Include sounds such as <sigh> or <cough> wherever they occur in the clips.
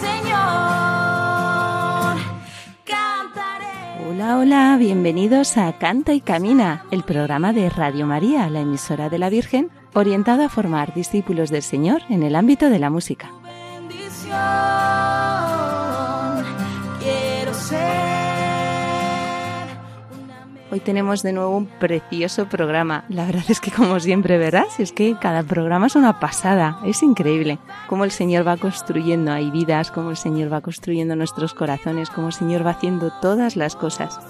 Señor. Cantaré. Hola, hola, bienvenidos a Canta y Camina, el programa de Radio María, la emisora de la Virgen, orientado a formar discípulos del Señor en el ámbito de la música. bendición. Quiero ser Hoy tenemos de nuevo un precioso programa. La verdad es que como siempre verás, es que cada programa es una pasada. Es increíble cómo el Señor va construyendo ahí vidas, cómo el Señor va construyendo nuestros corazones, cómo el Señor va haciendo todas las cosas.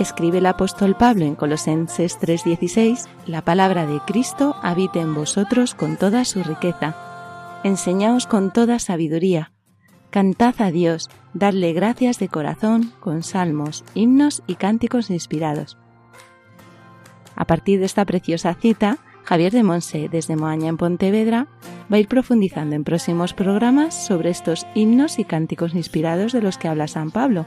Escribe el apóstol Pablo en Colosenses 3:16, la palabra de Cristo habite en vosotros con toda su riqueza. Enseñaos con toda sabiduría. Cantad a Dios, dadle gracias de corazón con salmos, himnos y cánticos inspirados. A partir de esta preciosa cita, Javier de Monse, desde Moaña en Pontevedra, va a ir profundizando en próximos programas sobre estos himnos y cánticos inspirados de los que habla San Pablo.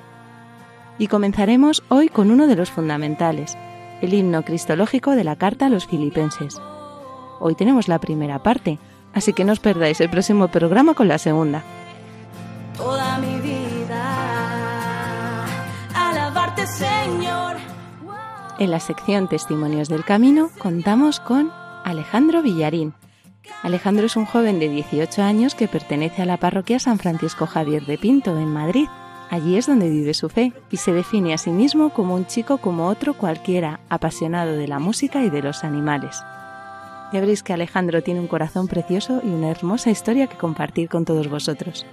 Y comenzaremos hoy con uno de los fundamentales, el himno cristológico de la carta a los filipenses. Hoy tenemos la primera parte, así que no os perdáis el próximo programa con la segunda. Toda mi vida, alabarte Señor. En la sección Testimonios del Camino contamos con Alejandro Villarín. Alejandro es un joven de 18 años que pertenece a la parroquia San Francisco Javier de Pinto, en Madrid. Allí es donde vive su fe y se define a sí mismo como un chico como otro cualquiera, apasionado de la música y de los animales. Ya veréis que Alejandro tiene un corazón precioso y una hermosa historia que compartir con todos vosotros.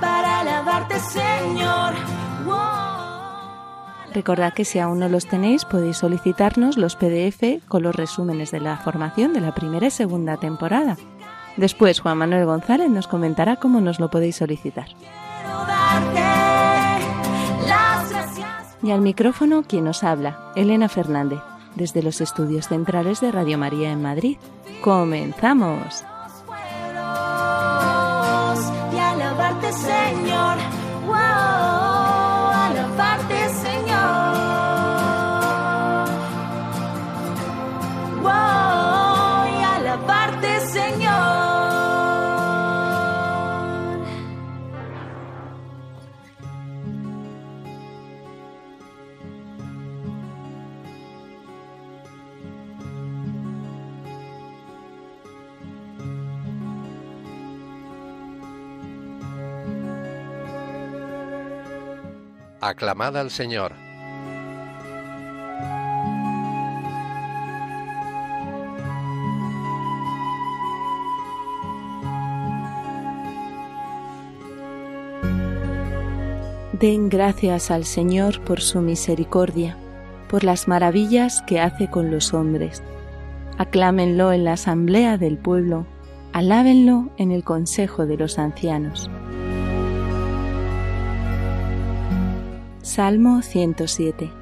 Para alabarte Señor. Wow. Recordad que si aún no los tenéis podéis solicitarnos los PDF con los resúmenes de la formación de la primera y segunda temporada. Después Juan Manuel González nos comentará cómo nos lo podéis solicitar. Y al micrófono quien nos habla, Elena Fernández, desde los estudios centrales de Radio María en Madrid. ¡Comenzamos! y alabarte Señor. Aclamad al Señor. Den gracias al Señor por su misericordia, por las maravillas que hace con los hombres. Aclámenlo en la asamblea del pueblo, alábenlo en el consejo de los ancianos. Salmo 107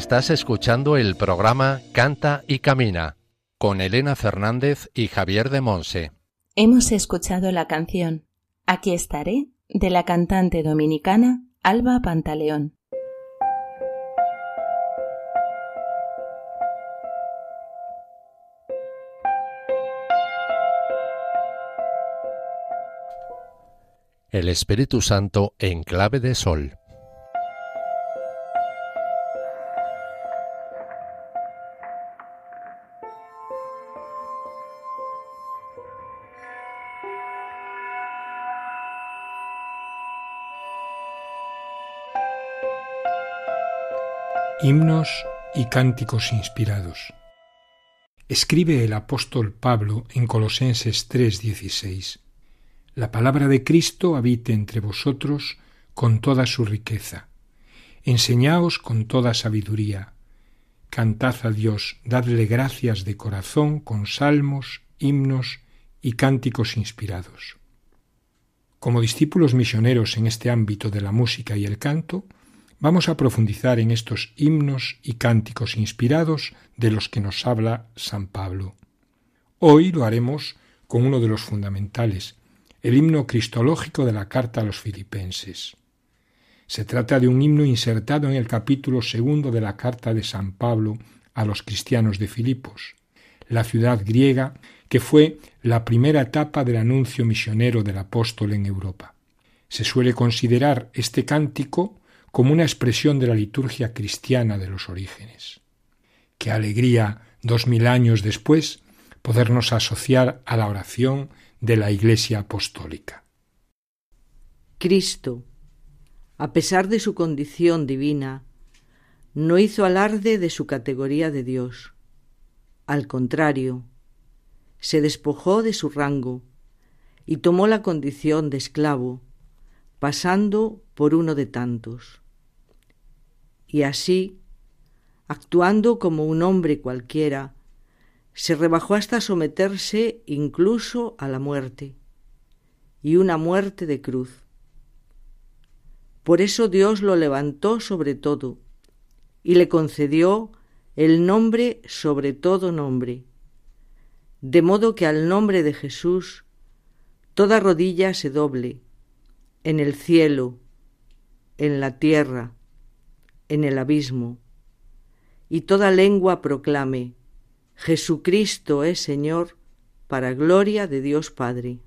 Estás escuchando el programa Canta y Camina con Elena Fernández y Javier de Monse. Hemos escuchado la canción Aquí estaré de la cantante dominicana Alba Pantaleón. El Espíritu Santo en clave de sol. himnos y cánticos inspirados. Escribe el apóstol Pablo en Colosenses 3:16. La palabra de Cristo habite entre vosotros con toda su riqueza. Enseñaos con toda sabiduría. Cantad a Dios, dadle gracias de corazón con salmos, himnos y cánticos inspirados. Como discípulos misioneros en este ámbito de la música y el canto, Vamos a profundizar en estos himnos y cánticos inspirados de los que nos habla San Pablo. Hoy lo haremos con uno de los fundamentales, el himno cristológico de la carta a los filipenses. Se trata de un himno insertado en el capítulo segundo de la carta de San Pablo a los cristianos de Filipos, la ciudad griega que fue la primera etapa del anuncio misionero del apóstol en Europa. Se suele considerar este cántico como una expresión de la liturgia cristiana de los orígenes. Qué alegría, dos mil años después, podernos asociar a la oración de la Iglesia Apostólica. Cristo, a pesar de su condición divina, no hizo alarde de su categoría de Dios. Al contrario, se despojó de su rango y tomó la condición de esclavo, pasando por uno de tantos. Y así, actuando como un hombre cualquiera, se rebajó hasta someterse incluso a la muerte, y una muerte de cruz. Por eso Dios lo levantó sobre todo, y le concedió el nombre sobre todo nombre, de modo que al nombre de Jesús toda rodilla se doble, en el cielo, en la tierra, en el abismo, y toda lengua proclame, Jesucristo es Señor, para gloria de Dios Padre.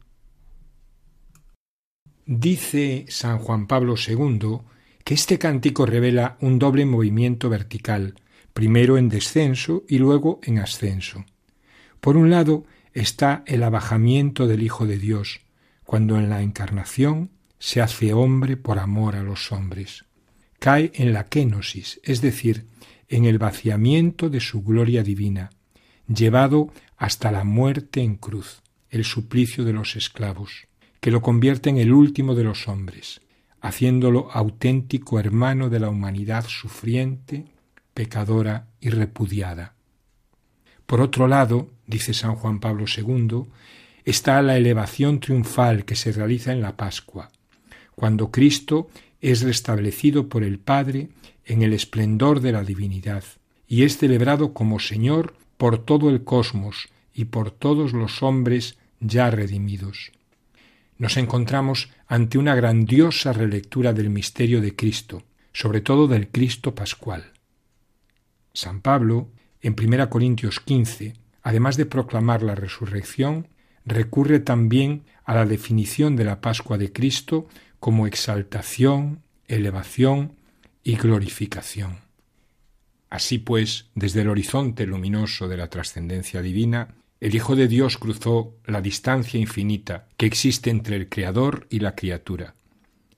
Dice San Juan Pablo II que este cántico revela un doble movimiento vertical, primero en descenso y luego en ascenso. Por un lado está el abajamiento del Hijo de Dios, cuando en la encarnación se hace hombre por amor a los hombres. Cae en la kenosis, es decir, en el vaciamiento de su gloria divina, llevado hasta la muerte en cruz, el suplicio de los esclavos, que lo convierte en el último de los hombres, haciéndolo auténtico hermano de la humanidad sufriente, pecadora y repudiada. Por otro lado, dice San Juan Pablo II, está la elevación triunfal que se realiza en la Pascua, cuando Cristo es restablecido por el Padre en el esplendor de la divinidad y es celebrado como Señor por todo el cosmos y por todos los hombres ya redimidos. Nos encontramos ante una grandiosa relectura del misterio de Cristo, sobre todo del Cristo pascual. San Pablo, en 1 Corintios 15, además de proclamar la resurrección, recurre también a la definición de la Pascua de Cristo como exaltación, elevación y glorificación. Así pues, desde el horizonte luminoso de la trascendencia divina, el Hijo de Dios cruzó la distancia infinita que existe entre el Creador y la criatura.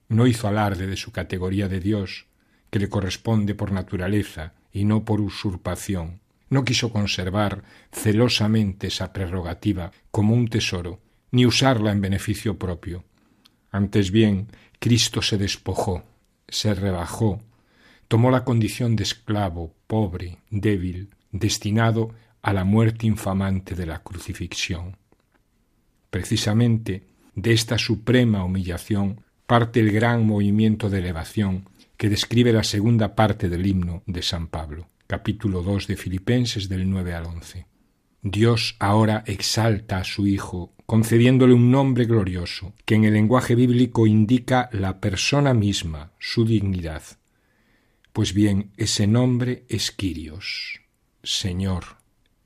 No hizo alarde de su categoría de Dios, que le corresponde por naturaleza y no por usurpación. No quiso conservar celosamente esa prerrogativa como un tesoro, ni usarla en beneficio propio. Antes bien, Cristo se despojó, se rebajó, tomó la condición de esclavo, pobre, débil, destinado a la muerte infamante de la crucifixión. Precisamente de esta suprema humillación parte el gran movimiento de elevación que describe la segunda parte del himno de San Pablo, capítulo 2 de Filipenses del 9 al 11. Dios ahora exalta a su Hijo, concediéndole un nombre glorioso, que en el lenguaje bíblico indica la persona misma, su dignidad. Pues bien, ese nombre es Quirios, Señor,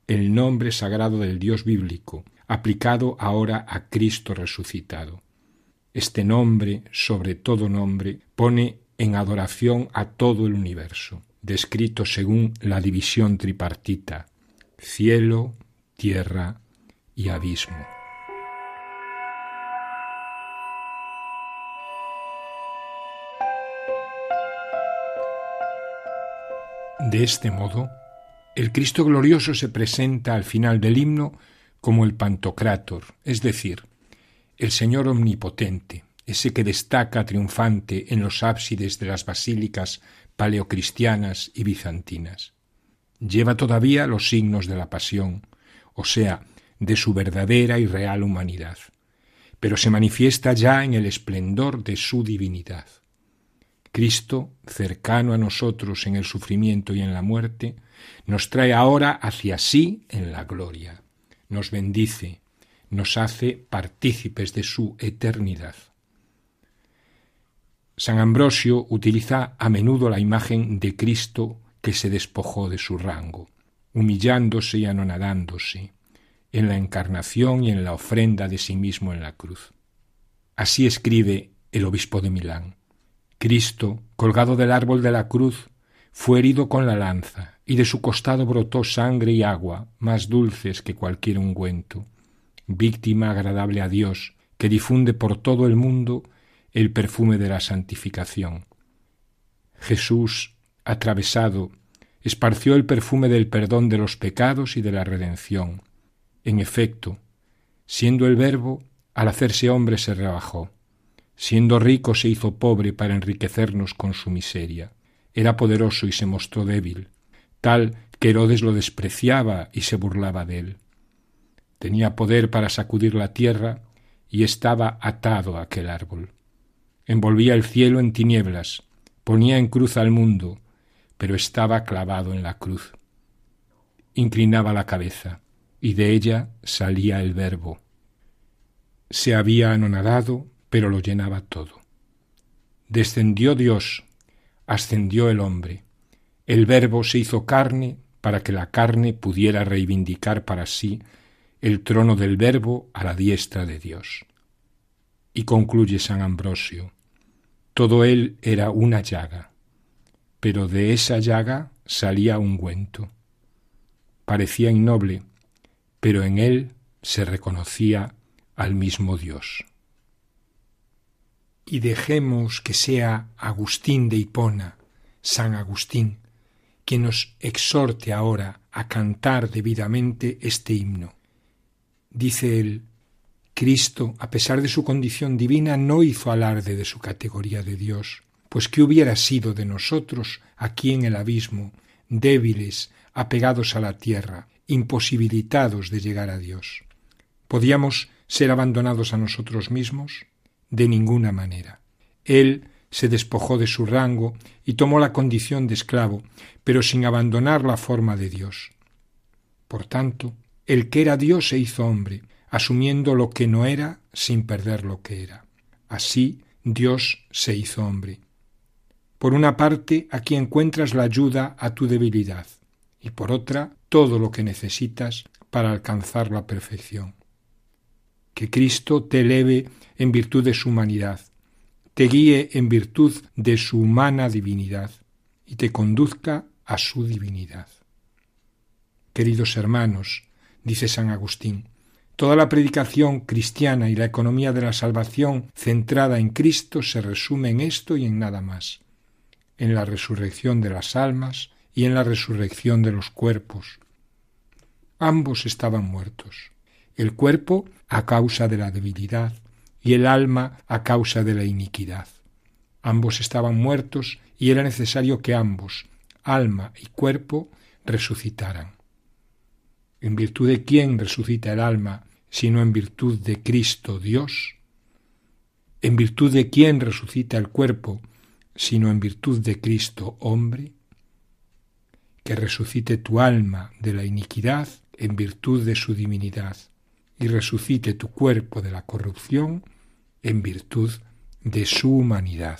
el nombre sagrado del Dios bíblico, aplicado ahora a Cristo resucitado. Este nombre, sobre todo nombre, pone en adoración a todo el universo, descrito según la división tripartita, cielo, tierra y abismo. De este modo, el Cristo glorioso se presenta al final del himno como el Pantocrátor, es decir, el Señor omnipotente, ese que destaca triunfante en los ábsides de las basílicas paleocristianas y bizantinas. Lleva todavía los signos de la pasión, o sea, de su verdadera y real humanidad, pero se manifiesta ya en el esplendor de su divinidad. Cristo, cercano a nosotros en el sufrimiento y en la muerte, nos trae ahora hacia sí en la gloria. Nos bendice, nos hace partícipes de su eternidad. San Ambrosio utiliza a menudo la imagen de Cristo que se despojó de su rango, humillándose y anonadándose en la encarnación y en la ofrenda de sí mismo en la cruz. Así escribe el obispo de Milán. Cristo, colgado del árbol de la cruz, fue herido con la lanza, y de su costado brotó sangre y agua, más dulces que cualquier ungüento, víctima agradable a Dios, que difunde por todo el mundo el perfume de la santificación. Jesús, atravesado, esparció el perfume del perdón de los pecados y de la redención. En efecto, siendo el Verbo, al hacerse hombre se rebajó. Siendo rico se hizo pobre para enriquecernos con su miseria. Era poderoso y se mostró débil, tal que Herodes lo despreciaba y se burlaba de él. Tenía poder para sacudir la tierra y estaba atado a aquel árbol envolvía el cielo en tinieblas, ponía en cruz al mundo, pero estaba clavado en la cruz. Inclinaba la cabeza, y de ella salía el verbo. Se había anonadado, pero lo llenaba todo. Descendió Dios, ascendió el hombre. El verbo se hizo carne para que la carne pudiera reivindicar para sí el trono del verbo a la diestra de Dios. Y concluye San Ambrosio, todo él era una llaga, pero de esa llaga salía ungüento. Parecía innoble, pero en él se reconocía al mismo Dios. Y dejemos que sea Agustín de Hipona, San Agustín, quien nos exhorte ahora a cantar debidamente este himno. Dice él, Cristo, a pesar de su condición divina, no hizo alarde de su categoría de Dios, pues ¿qué hubiera sido de nosotros aquí en el abismo, débiles, apegados a la tierra, imposibilitados de llegar a Dios? ¿Podíamos ser abandonados a nosotros mismos? De ninguna manera. Él se despojó de su rango y tomó la condición de esclavo, pero sin abandonar la forma de Dios. Por tanto, el que era Dios se hizo hombre, asumiendo lo que no era sin perder lo que era. Así Dios se hizo hombre. Por una parte, aquí encuentras la ayuda a tu debilidad y por otra, todo lo que necesitas para alcanzar la perfección. Que Cristo te eleve en virtud de su humanidad, te guíe en virtud de su humana divinidad y te conduzca a su divinidad. Queridos hermanos, dice San Agustín, Toda la predicación cristiana y la economía de la salvación centrada en Cristo se resume en esto y en nada más, en la resurrección de las almas y en la resurrección de los cuerpos. Ambos estaban muertos, el cuerpo a causa de la debilidad y el alma a causa de la iniquidad. Ambos estaban muertos y era necesario que ambos, alma y cuerpo, resucitaran. En virtud de quién resucita el alma sino en virtud de Cristo Dios? ¿En virtud de quién resucita el cuerpo, sino en virtud de Cristo hombre? Que resucite tu alma de la iniquidad en virtud de su divinidad, y resucite tu cuerpo de la corrupción en virtud de su humanidad.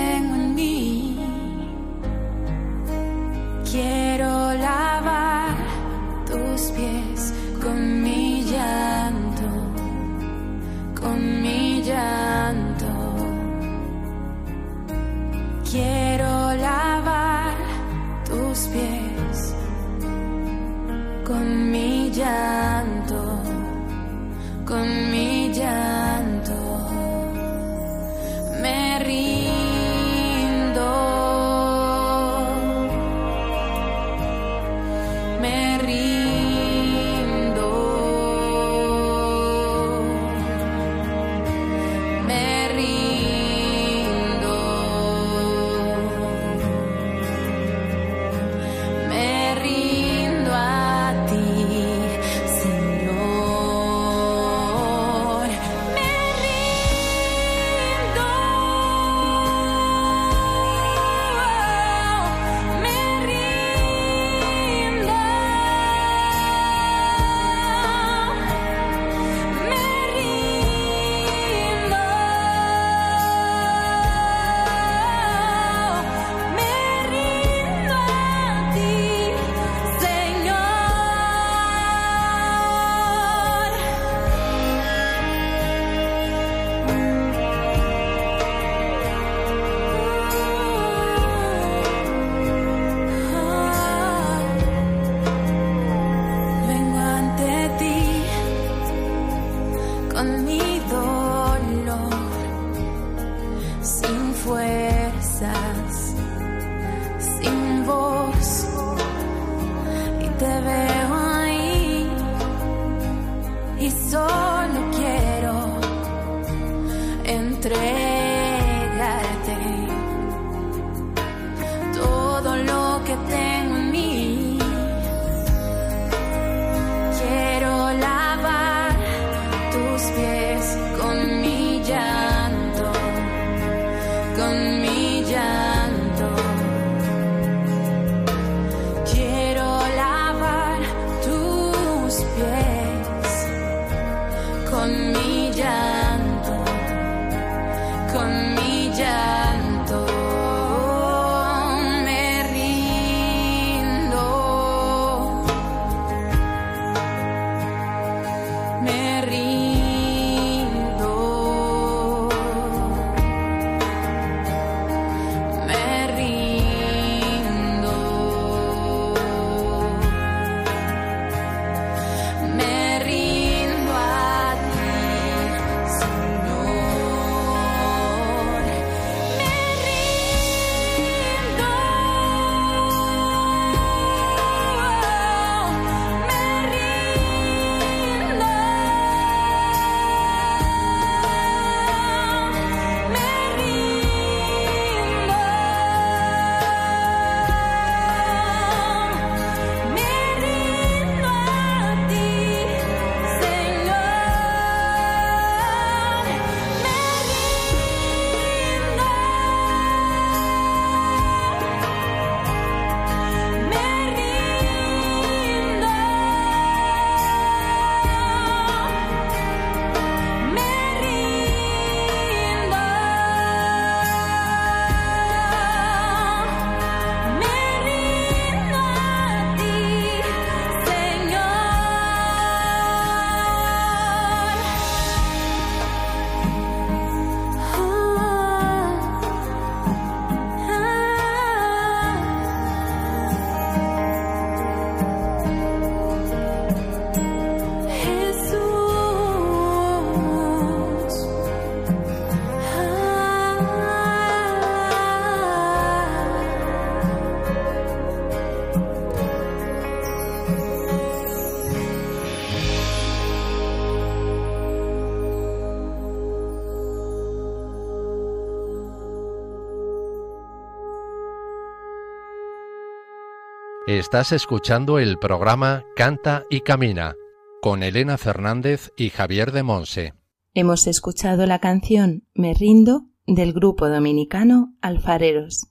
Estás escuchando el programa Canta y Camina con Elena Fernández y Javier de Monse. Hemos escuchado la canción Me rindo del grupo dominicano Alfareros.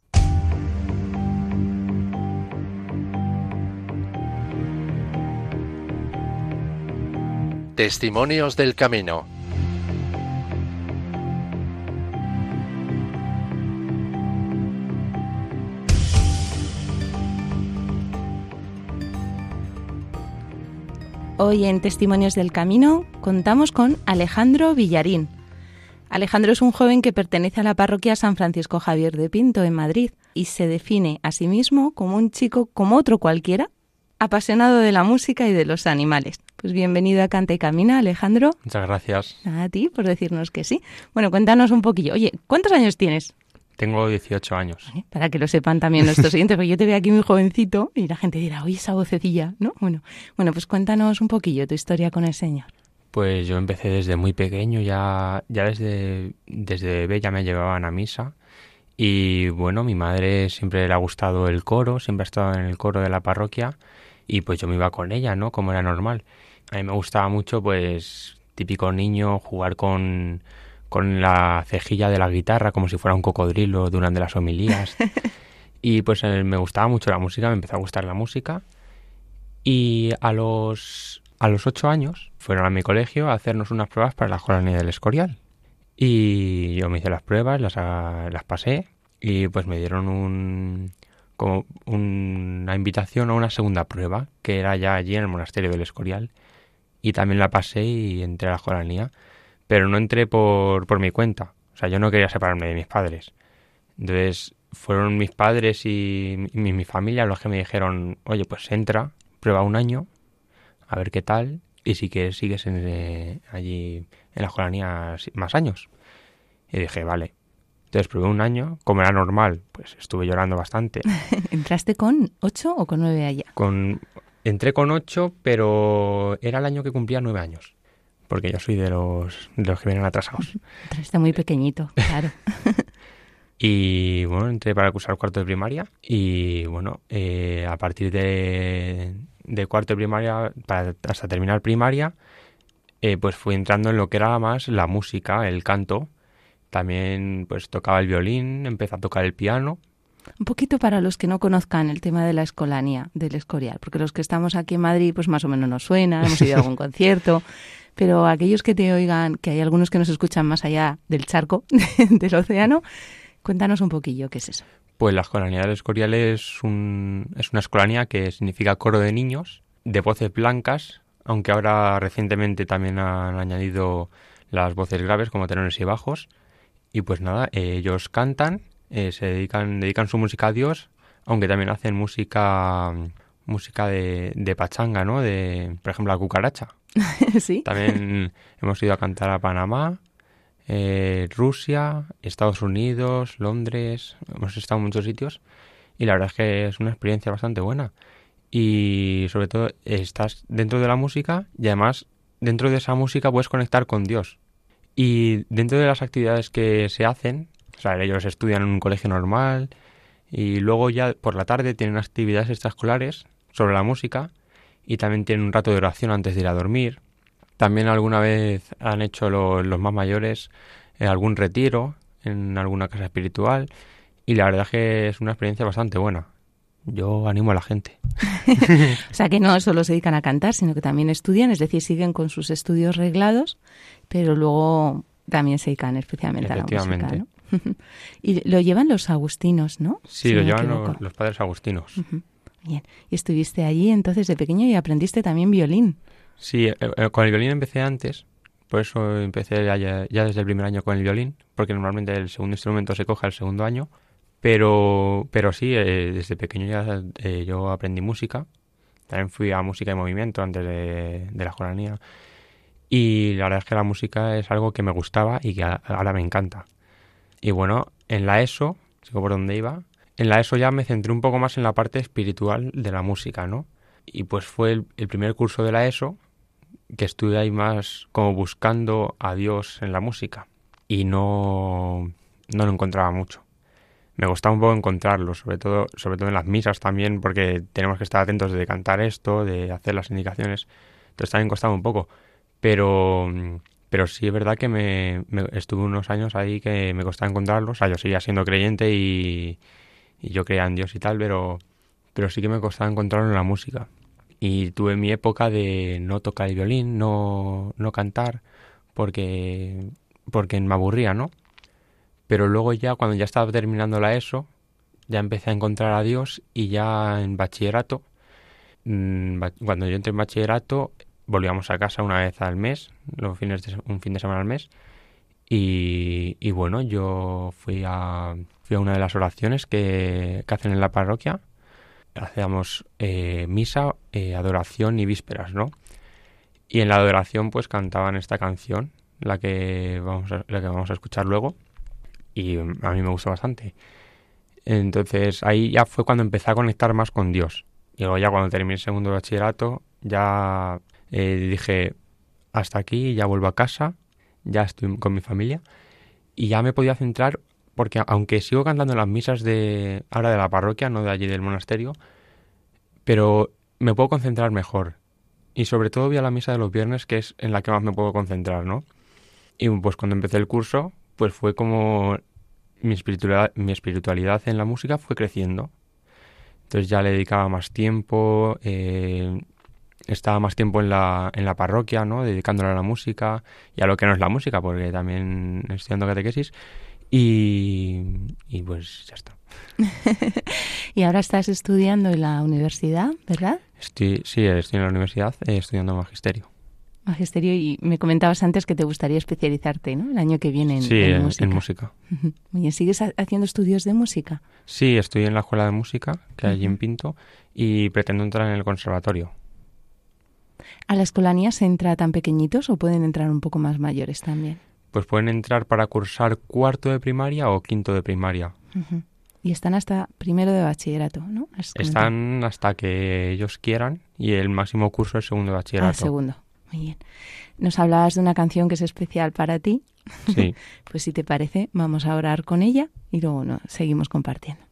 Testimonios del Camino. Hoy en Testimonios del Camino contamos con Alejandro Villarín. Alejandro es un joven que pertenece a la parroquia San Francisco Javier de Pinto en Madrid y se define a sí mismo como un chico como otro cualquiera, apasionado de la música y de los animales. Pues bienvenido a Canta y Camina, Alejandro. Muchas gracias. A ti por decirnos que sí. Bueno, cuéntanos un poquillo. Oye, ¿cuántos años tienes? Tengo 18 años. Para que lo sepan también nuestros siguientes, porque yo te veo aquí muy jovencito y la gente dirá, oye, esa vocecilla, ¿no? Bueno, bueno, pues cuéntanos un poquillo tu historia con el Señor. Pues yo empecé desde muy pequeño, ya, ya desde, desde bebé ya me llevaban a misa. Y bueno, mi madre siempre le ha gustado el coro, siempre ha estado en el coro de la parroquia y pues yo me iba con ella, ¿no? Como era normal. A mí me gustaba mucho, pues, típico niño, jugar con, con la cejilla de la guitarra como si fuera un cocodrilo durante las homilías. <laughs> y pues eh, me gustaba mucho la música, me empezó a gustar la música. Y a los, a los ocho años fueron a mi colegio a hacernos unas pruebas para la Jolanía del Escorial. Y yo me hice las pruebas, las, las pasé y pues me dieron un, como una invitación a una segunda prueba, que era ya allí en el monasterio del Escorial. Y también la pasé y entré a la Jolanía pero no entré por, por mi cuenta. O sea, yo no quería separarme de mis padres. Entonces fueron mis padres y, mi, familia los que me dijeron, oye, pues entra, prueba un año, a ver qué tal, y si quieres sigues en, eh, allí en la jolanía más años. Y dije, vale. Entonces probé un año, como era normal, pues estuve llorando bastante. <laughs> ¿Entraste con ocho o con nueve allá? Con, entré con ocho, pero era el año que cumplía nueve años porque yo soy de los, de los que vienen atrasados. <laughs> Está muy pequeñito, claro. <laughs> y bueno, entré para cursar cuarto de primaria y bueno, eh, a partir de, de, cuarto de primaria para, hasta terminar primaria, eh, pues fui entrando en lo que era más la música, el canto. También pues tocaba el violín, empecé a tocar el piano. Un poquito para los que no conozcan el tema de la escolanía, del escorial, porque los que estamos aquí en Madrid pues más o menos nos suena, hemos ido a algún <laughs> concierto, pero aquellos que te oigan, que hay algunos que nos escuchan más allá del charco, <laughs> del océano, cuéntanos un poquillo qué es eso. Pues la Escolanía del Escorial es, un, es una escolanía que significa coro de niños, de voces blancas, aunque ahora recientemente también han añadido las voces graves como tenores y bajos. Y pues nada, ellos cantan, eh, se dedican, dedican su música a Dios, aunque también hacen música música de, de pachanga, ¿no? De, por ejemplo, la cucaracha. <laughs> sí. También hemos ido a cantar a Panamá, eh, Rusia, Estados Unidos, Londres, hemos estado en muchos sitios y la verdad es que es una experiencia bastante buena. Y sobre todo estás dentro de la música y además dentro de esa música puedes conectar con Dios. Y dentro de las actividades que se hacen, o sea, ellos estudian en un colegio normal y luego ya por la tarde tienen actividades extraescolares sobre la música y también tienen un rato de oración antes de ir a dormir. También alguna vez han hecho los más mayores eh, algún retiro en alguna casa espiritual y la verdad es que es una experiencia bastante buena. Yo animo a la gente. <laughs> o sea que no solo se dedican a cantar, sino que también estudian, es decir, siguen con sus estudios reglados, pero luego también se dedican especialmente a la música. ¿no? <laughs> y lo llevan los agustinos, ¿no? Sí, lo llevan los, padres agustinos. Bien. Y estuviste allí entonces de pequeño y aprendiste también violín. Sí, eh, eh, con el violín empecé antes. Por eso empecé ya, desde el primer año con el violín, porque normalmente el segundo instrumento se coge al segundo año. Pero, pero sí, eh, desde pequeño ya yo aprendí música. También fui a música y movimiento antes de, la joranía. Y la verdad es que la música es algo que me gustaba y que ahora me encanta. Y bueno, en la ESO, sigo por donde iba, en la ESO ya me centré un poco más en la parte espiritual de la música, ¿no? Y pues fue el, primer curso de la ESO que estuve ahí más como buscando a Dios en la música y no, no lo encontraba mucho. me costaba un poco encontrarlo, sobre todo, sobre todo en las misas también, porque tenemos que estar atentos de cantar esto, de hacer las indicaciones. Entonces también costaba un poco. Pero, pero sí es verdad que me, estuve unos años ahí que me costaba encontrarlo. O sea, yo seguía siendo creyente y, yo creía en Dios y tal, pero, pero sí que me costaba encontrarlo en la música. Y tuve mi época de no tocar el violín, no, no cantar, porque, porque me aburría, ¿no? Pero luego ya, cuando ya estaba terminando la ESO, ya empecé a encontrar a Dios y ya en bachillerato, mm, cuando yo entré en bachillerato, volvíamos a casa una vez al mes, los fines de, un fin de semana al mes, y, bueno, yo fui a, una de las oraciones que, que hacen en la parroquia hacíamos eh, misa, eh, adoración y vísperas, ¿no? Y en la adoración pues cantaban esta canción, la que vamos a, la que vamos a escuchar luego, y a mí me gustó bastante. Entonces ahí ya fue cuando empecé a conectar más con Dios. Y luego ya cuando terminé el segundo bachillerato, ya eh, dije, hasta aquí, ya vuelvo a casa, ya estoy con mi familia, y ya me podía centrar porque aunque sigo cantando las misas de ahora de la parroquia, no de allí del monasterio, pero me puedo concentrar mejor. Y sobre todo voy a la misa de los viernes, que es en la que más me puedo concentrar, ¿no? Y pues cuando empecé el curso, pues fue como mi espiritualidad, mi espiritualidad en la música fue creciendo. Entonces ya le dedicaba más tiempo, eh, estaba más tiempo en la, en la parroquia, ¿no? Dedicándole a la música y a lo que no es la música, porque también estudiando catequesis. Y, pues ya está. <laughs> y ahora estás estudiando en la universidad, ¿verdad? Estoy, sí, estoy en la universidad eh, estudiando magisterio. Magisterio, y me comentabas antes que te gustaría especializarte, ¿no? El año que viene en, sí, en, música. en música. ¿sigues haciendo estudios de música? Sí, estoy en la escuela de música, que hay allí en Pinto, y pretendo entrar en el conservatorio. ¿A la escolanía se entra tan pequeñitos o pueden entrar un poco más mayores también? pues pueden entrar para cursar cuarto de primaria o quinto de primaria. Y están hasta primero de bachillerato, ¿no? Están hasta que ellos quieran y el máximo curso es segundo de bachillerato. Ah, segundo. Muy bien. Nos hablabas de una canción que es especial para ti. Sí. <laughs> pues si te parece, vamos a orar con ella y luego no, seguimos compartiendo.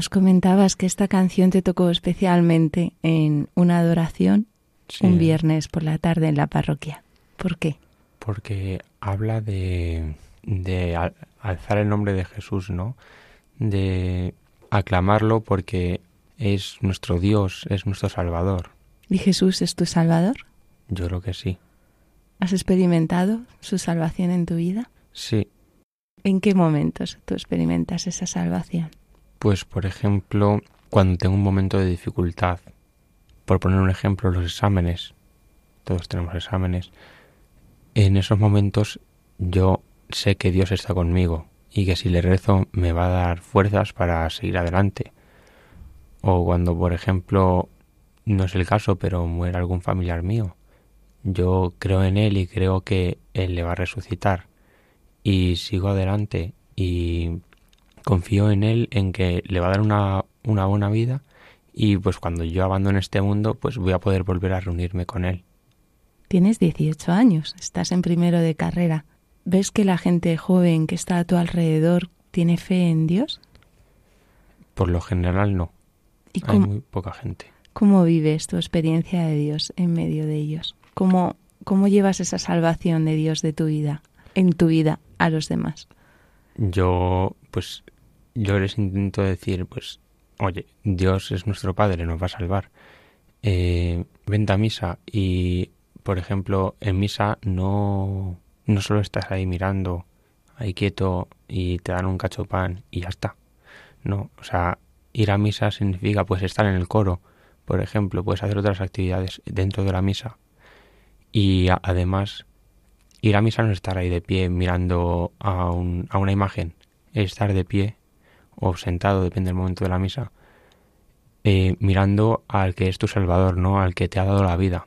Nos comentabas que esta canción te tocó especialmente en una adoración un viernes por la tarde en la parroquia. ¿Por qué? Porque habla de, de alzar el nombre de Jesús, ¿no? De aclamarlo porque es nuestro Dios, es nuestro Salvador. ¿Y Jesús es tu Salvador? Yo creo que sí. ¿Has experimentado su salvación en tu vida? Sí. ¿En qué momentos tú experimentas esa salvación? Pues, por ejemplo, cuando tengo un momento de dificultad. Por poner un ejemplo, los exámenes. Todos tenemos exámenes. En esos momentos yo sé que Dios está conmigo y que si le rezo me va a dar fuerzas para seguir adelante. O cuando, por ejemplo, no es el caso, pero muere algún familiar mío. Yo creo en Él y creo que Él le va a resucitar. Y sigo adelante y confío en Él en que le va a dar una, una buena vida y pues cuando yo abandone este mundo pues voy a poder volver a reunirme con Él. Tienes 18 años, estás en primero de carrera. ¿Ves que la gente joven que está a tu alrededor tiene fe en Dios? Por lo general no. ¿Y Hay muy poca gente. ¿Cómo vives tu experiencia de Dios en medio de ellos? ¿Cómo, ¿Cómo llevas esa salvación de Dios de tu vida, en tu vida, a los demás? Yo, pues, yo les intento decir, pues, oye, Dios es nuestro Padre, nos va a salvar. Eh, a misa y, por ejemplo, en misa no, no solo estás ahí mirando, ahí quieto y te dan un cacho pan y ya está. No, o sea, ir a misa significa pues estar en el coro, por ejemplo, puedes hacer otras actividades dentro de la misa. Y además, ir a misa no es estar ahí de pie mirando a, un, a una imagen, es estar de pie o sentado, depende del momento de la misa, eh, mirando al que es tu Salvador, ¿no? Al que te ha dado la vida.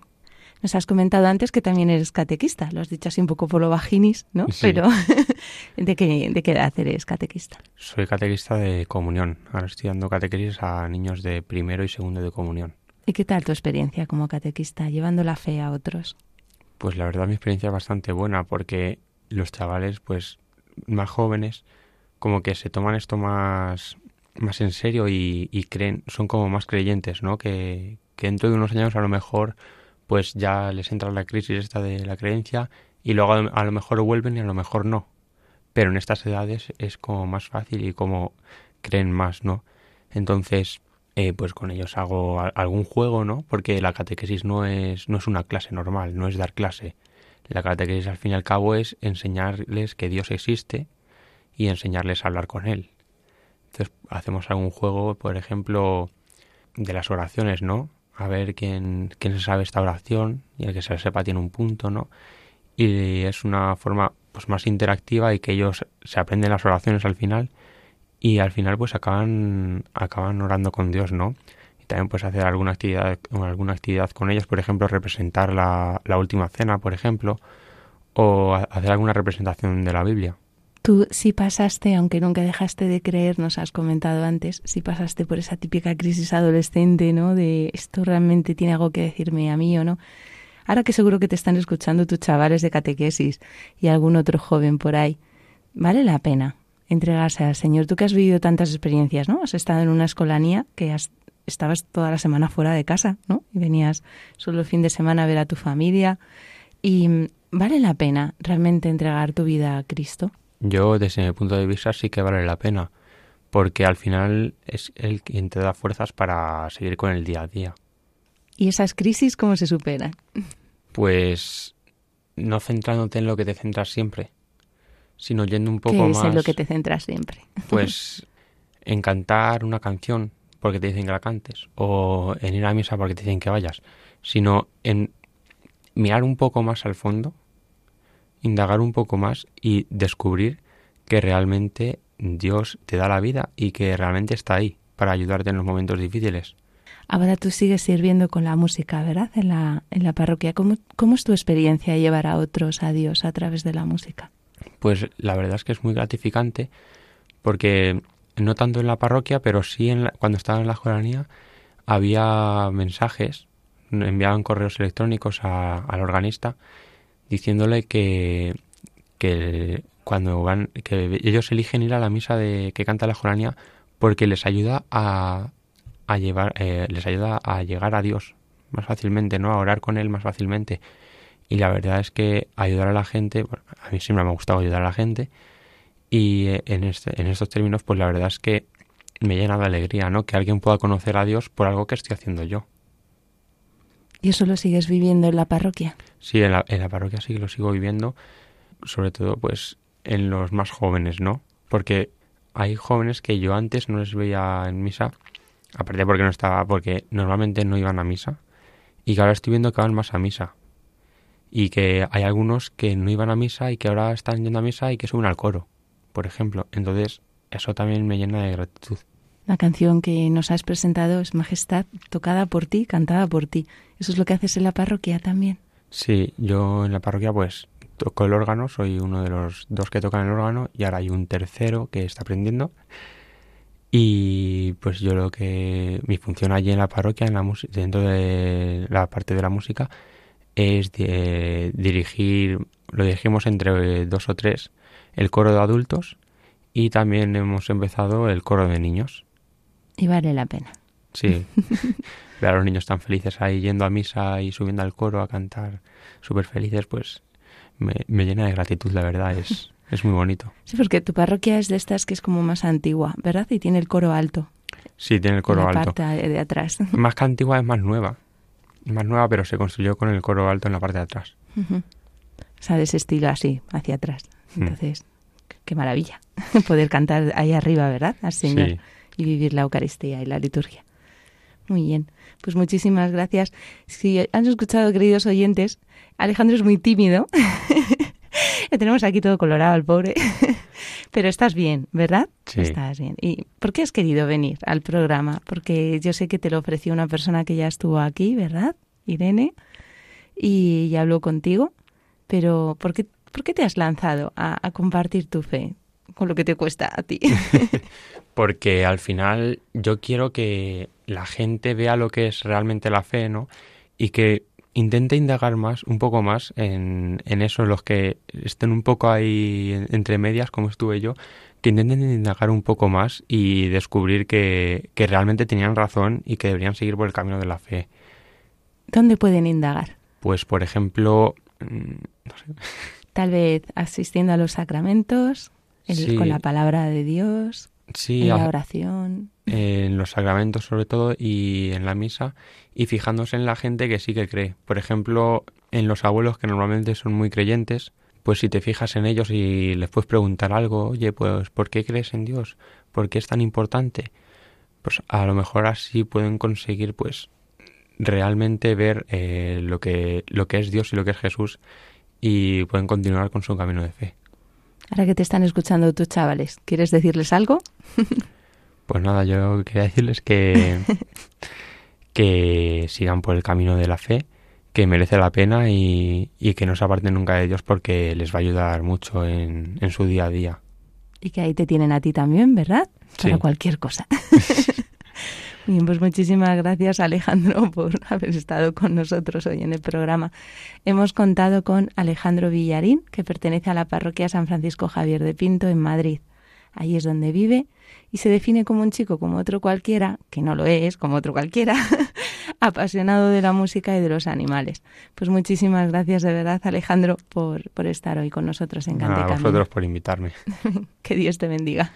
Nos has comentado antes que también eres catequista, lo has dicho así un poco por lo vaginis, ¿no? Sí. Pero, <laughs> ¿de qué, ¿de qué edad eres catequista? Soy catequista de comunión. Ahora estoy dando catequesis a niños de primero y segundo de comunión. ¿Y qué tal tu experiencia como catequista, llevando la fe a otros? Pues la verdad mi experiencia es bastante buena porque los chavales, pues más jóvenes, como que se toman esto más, más en serio y, creen, son como más creyentes, ¿no? Que, que dentro de unos años a lo mejor pues ya les entra la crisis esta de la creencia y luego a, lo mejor vuelven y a lo mejor no. Pero en estas edades es como más fácil y como creen más, ¿no? Entonces, eh, pues con ellos hago algún juego, ¿no? Porque la catequesis no es, no es una clase normal, no es dar clase. La catequesis al fin y al cabo es enseñarles que Dios existe y enseñarles a hablar con Él. Entonces hacemos algún juego, por ejemplo, de las oraciones, ¿no? A ver quién, quién se sabe esta oración y el que se la sepa tiene un punto, ¿no? Y es una forma pues más interactiva y que ellos se aprenden las oraciones al final y al final pues acaban acaban orando con Dios, ¿no? Y también pues hacer alguna actividad alguna actividad con ellos, por ejemplo, representar la, la última cena, por ejemplo, o hacer alguna representación de la Biblia. Tú sí pasaste, aunque nunca dejaste de creer, nos has comentado antes, sí pasaste por esa típica crisis adolescente, ¿no? De esto realmente tiene algo que decirme a mí o no. Ahora que seguro que te están escuchando tus chavales de catequesis y algún otro joven por ahí, vale la pena entregarse al Señor. Tú que has vivido tantas experiencias, ¿no? Has estado en una escolanía que has, estabas toda la semana fuera de casa, ¿no? Y venías solo el fin de semana a ver a tu familia. Y vale la pena realmente entregar tu vida a Cristo. Yo, desde mi punto de vista, sí que vale la pena, porque al final es el quien te da fuerzas para seguir con el día a día. ¿Y esas crisis cómo se superan? Pues no centrándote en lo que te centras siempre, sino yendo un poco ¿Qué es más, en lo que te centras siempre? pues, <laughs> en cantar una canción porque te dicen que la cantes, o en ir a misa porque te dicen que vayas, sino en mirar un poco más al fondo, indagar un poco más y descubrir que realmente Dios te da la vida y que realmente está ahí para ayudarte en los momentos difíciles. Ahora tú sigues sirviendo con la música, ¿verdad? En la, en la parroquia. ¿Cómo, ¿Cómo es tu experiencia llevar a otros a Dios a través de la música? Pues la verdad es que es muy gratificante porque no tanto en la parroquia, pero sí en la- cuando estaba en la joranía había mensajes, enviaban correos electrónicos a- al organista diciéndole que, que cuando van, que ellos eligen ir a la misa de que canta la joranía porque les ayuda a, a llevar, eh, les ayuda a llegar a Dios más fácilmente, ¿no? A orar con él más fácilmente. Y la verdad es que ayudar a la gente, bueno, a mí siempre me ha gustado ayudar a la gente y eh, en, este, en estos términos, pues la verdad es que me llena de alegría, ¿no? Que alguien pueda conocer a Dios por algo que estoy haciendo yo. ¿Y eso lo sigues viviendo en la parroquia? Sí, en la, en la parroquia sí que lo sigo viviendo, sobre todo pues en los más jóvenes, ¿no? Porque hay jóvenes que yo antes no les veía en misa, aparte porque no estaba, porque normalmente no iban a misa, y que ahora estoy viendo que van más a misa. Y que hay algunos que no iban a misa y que ahora están yendo a misa y que suben al coro, por ejemplo. Entonces, eso también me llena de gratitud. La canción que nos has presentado es Majestad, tocada por ti, cantada por ti. ¿Eso es lo que haces en la parroquia también? Sí, yo en la parroquia pues toco el órgano, soy uno de los dos que tocan el órgano y ahora hay un tercero que está aprendiendo. Y pues yo lo que mi función allí en la parroquia, en la dentro de la parte de la música, es dirigir, lo dirigimos entre dos o tres, el coro de adultos y también hemos empezado el coro de niños. Y vale la pena. Sí, <laughs> ver a los niños tan felices ahí yendo a misa y subiendo al coro a cantar súper felices, pues me, llena de gratitud, la verdad, es, <laughs> es muy bonito. Sí, porque tu parroquia es de estas que es como más antigua, ¿verdad? Y tiene el coro alto. Sí, tiene el coro en la alto. parte de atrás. <laughs> Más que antigua es más nueva. Más nueva, pero se construyó con el coro alto en la parte de atrás. O sea, de ese estilo así, hacia atrás. Mm. Entonces, qué maravilla poder cantar ahí arriba, ¿verdad? Al Señor y vivir la Eucaristía y la liturgia. Muy bien, pues muchísimas gracias. Si han escuchado, queridos oyentes, Alejandro es muy tímido. <laughs> Le tenemos aquí todo colorado al pobre. <laughs> Pero estás bien, ¿verdad? Sí. Estás bien. ¿Y por qué has querido venir al programa? Porque yo sé que te lo ofreció una persona que ya estuvo aquí, ¿verdad? Irene. Y ya habló contigo. Pero ¿por qué, por qué te has lanzado a compartir tu fe? Con lo que te cuesta a ti. <laughs> <laughs> Porque al final yo quiero que la gente vea lo que es realmente la fe, ¿no? Y que intente indagar más, un poco más en, en eso, los que estén un poco ahí entre medias, como estuve yo, que intenten indagar un poco más y descubrir que, que realmente tenían razón y que deberían seguir por el camino de la fe. ¿Dónde pueden indagar? Pues, por ejemplo, mm, no sé. Tal vez asistiendo a los sacramentos, con la palabra de Dios, en la oración. En los sacramentos sobre todo y en la misa y fijándose en la gente que sí que cree. Por ejemplo, en los abuelos que normalmente son muy creyentes, pues si te fijas en ellos y les puedes preguntar algo, oye, pues ¿por qué crees en Dios? ¿Por qué es tan importante? Pues a lo mejor así pueden conseguir pues realmente ver eh, lo, que, lo que es Dios y lo que es Jesús y pueden continuar con su camino de fe. Ahora que te están escuchando tus chavales, ¿quieres decirles algo? pues nada, yo quería decirles que, <laughs> que sigan por el camino de la fe, que merece la pena y, que no se aparten nunca de Dios porque les va a ayudar mucho en, en su día a día. Y que ahí te tienen a ti también, ¿verdad? Para cualquier cosa. <laughs> Bien, pues muchísimas gracias Alejandro <laughs> por haber estado con nosotros hoy en el programa. Hemos contado con Alejandro Villarín, que pertenece a la parroquia San Francisco Javier de Pinto en Madrid. Ahí es donde vive y se define como un chico como otro cualquiera, que no lo es, como otro cualquiera, <laughs> apasionado de la música y de los animales. Pues muchísimas gracias de verdad Alejandro por, por estar hoy con nosotros en Cante A vosotros por invitarme. <laughs> que Dios te bendiga.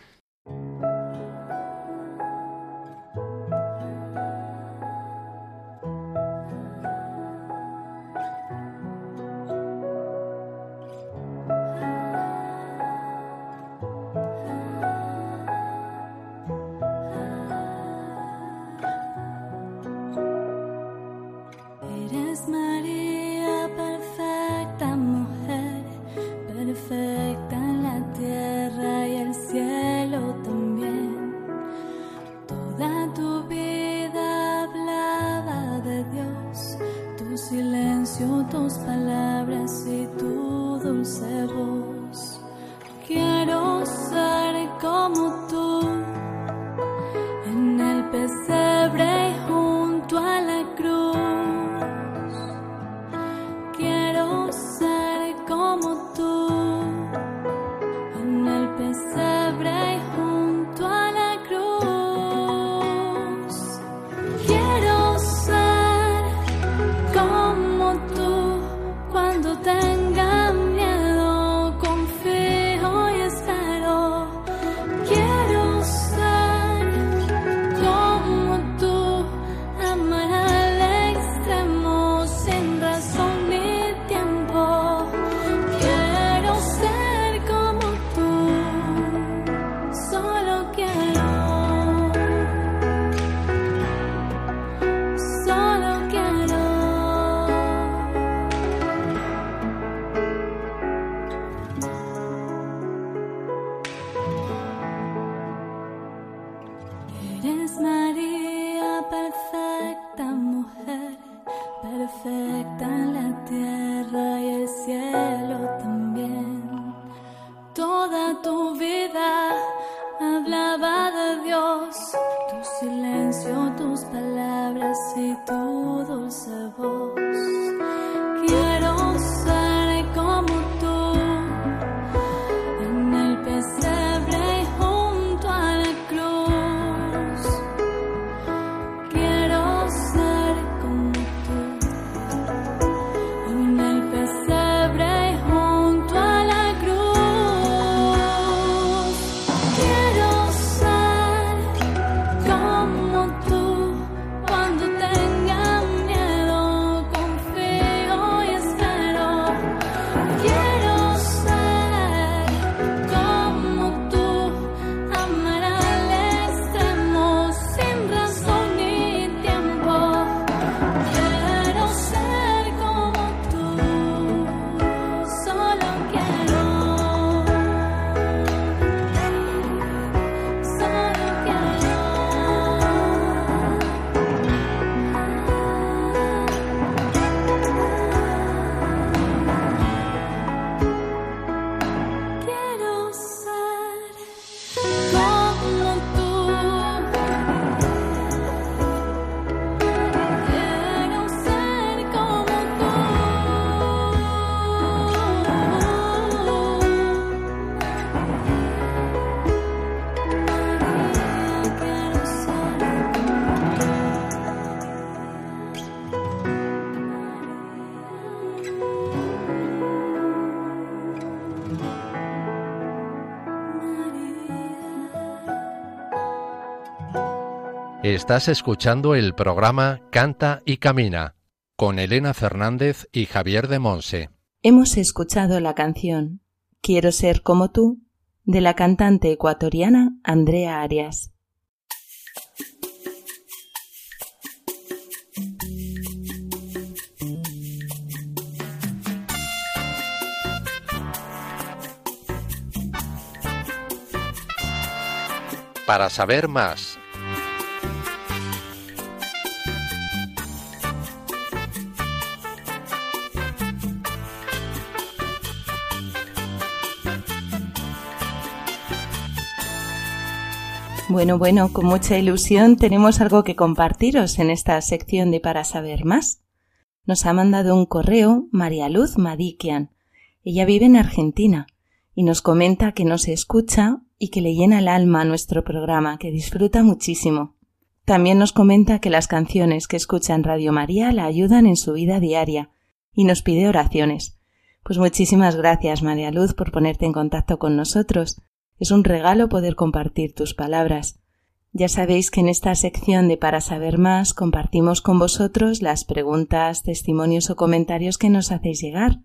Estás escuchando el programa Canta y Camina con Elena Fernández y Javier de Monse. Hemos escuchado la canción Quiero ser como tú de la cantante ecuatoriana Andrea Arias. Para saber más Bueno, bueno, con mucha ilusión tenemos algo que compartiros en esta sección de Para saber más. Nos ha mandado un correo María Luz Madikian. Ella vive en Argentina y nos comenta que nos escucha y que le llena el alma nuestro programa, que disfruta muchísimo. También nos comenta que las canciones que escucha en Radio María la ayudan en su vida diaria y nos pide oraciones. Pues muchísimas gracias, María Luz, por ponerte en contacto con nosotros es un regalo poder compartir tus palabras. Ya sabéis que en esta sección de Para saber más compartimos con vosotros las preguntas, testimonios o comentarios que nos hacéis llegar,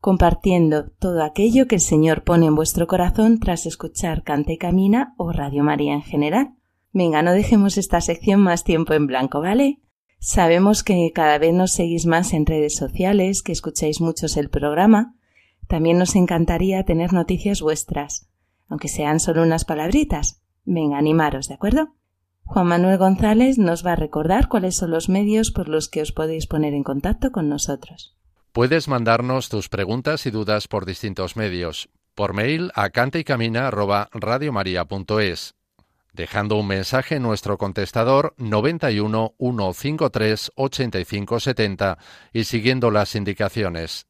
compartiendo todo aquello que el Señor pone en vuestro corazón tras escuchar Canta y Camina o Radio María en general. Venga, no dejemos esta sección más tiempo en blanco, ¿vale? Sabemos que cada vez nos seguís más en redes sociales, que escucháis muchos el programa. También nos encantaría tener noticias vuestras aunque sean solo unas palabritas. Venga, animaros, ¿de acuerdo? Juan Manuel González nos va a recordar cuáles son los medios por los que os podéis poner en contacto con nosotros. Puedes mandarnos tus preguntas y dudas por distintos medios. Por mail a cantaycamina@radiomaria.es, dejando un mensaje en nuestro contestador 91 153 8570 y siguiendo las indicaciones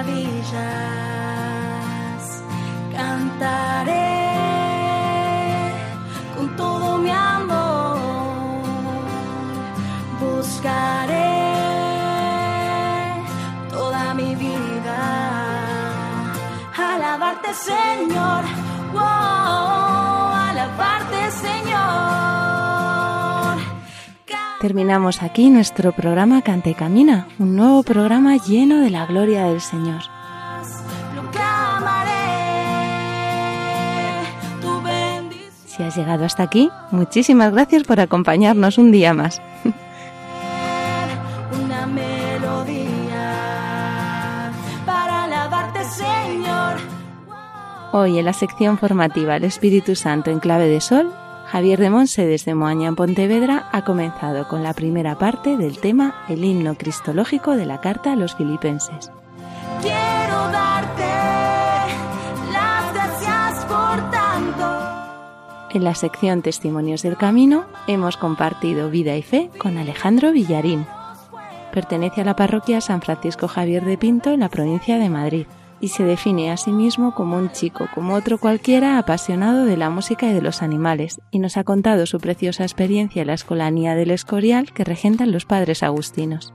Señor. alabarte, Señor. Terminamos aquí nuestro programa Cante Camina, un nuevo programa lleno de la gloria del Señor. Si has llegado hasta aquí, muchísimas gracias por acompañarnos un día más. Hoy en la sección formativa El Espíritu Santo en clave de sol, Javier de Monse desde Moaña en Pontevedra ha comenzado con la primera parte del tema El himno cristológico de la carta a los filipenses. Quiero darte las gracias por tanto. En la sección Testimonios del Camino hemos compartido vida y fe con Alejandro Villarín. Pertenece a la parroquia San Francisco Javier de Pinto en la provincia de Madrid y se define a sí mismo como un chico, como otro cualquiera, apasionado de la música y de los animales, y nos ha contado su preciosa experiencia en la escolanía del Escorial que regentan los padres agustinos.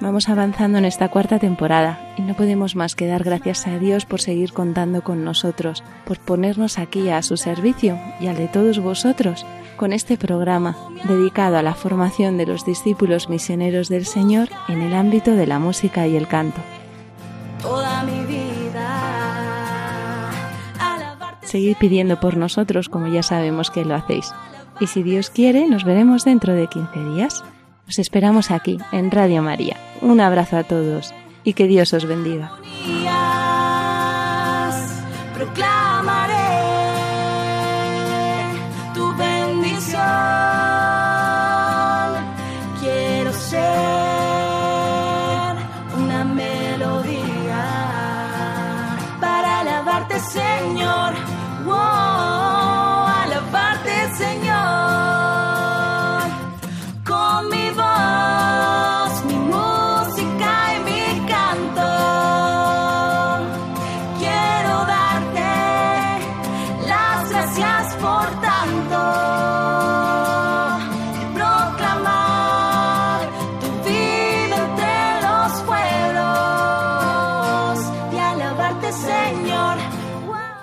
Vamos avanzando en esta cuarta temporada y no podemos más que dar gracias a Dios por seguir contando con nosotros, por ponernos aquí a su servicio y al de todos vosotros con este programa dedicado a la formación de los discípulos misioneros del Señor en el ámbito de la música y el canto. Seguid pidiendo por nosotros como ya sabemos que lo hacéis. Y si Dios quiere, nos veremos dentro de 15 días. Os esperamos aquí, en Radio María. Un abrazo a todos y que Dios os bendiga.